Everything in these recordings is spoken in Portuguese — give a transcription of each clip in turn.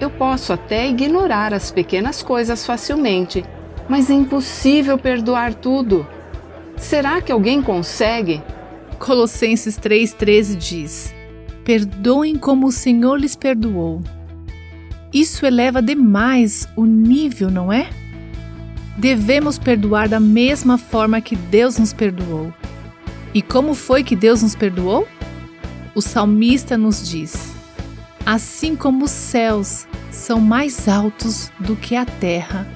Eu posso até ignorar as pequenas coisas facilmente, mas é impossível perdoar tudo. Será que alguém consegue? Colossenses 3,13 diz: Perdoem como o Senhor lhes perdoou. Isso eleva demais o nível, não é? Devemos perdoar da mesma forma que Deus nos perdoou. E como foi que Deus nos perdoou? O salmista nos diz: Assim como os céus são mais altos do que a terra,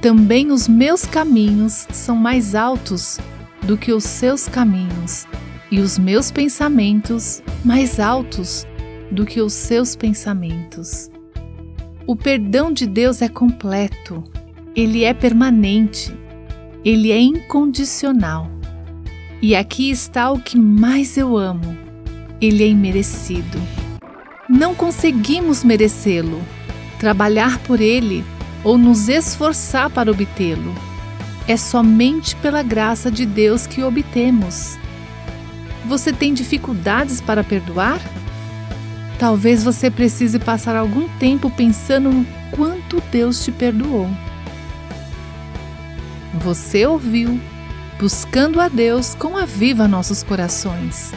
também os meus caminhos são mais altos do que os seus caminhos, e os meus pensamentos mais altos do que os seus pensamentos. O perdão de Deus é completo, ele é permanente, ele é incondicional. E aqui está o que mais eu amo: ele é imerecido. Não conseguimos merecê-lo, trabalhar por ele ou nos esforçar para obtê-lo. É somente pela graça de Deus que obtemos. Você tem dificuldades para perdoar? Talvez você precise passar algum tempo pensando no quanto Deus te perdoou. Você ouviu Buscando a Deus com a Viva Nossos Corações.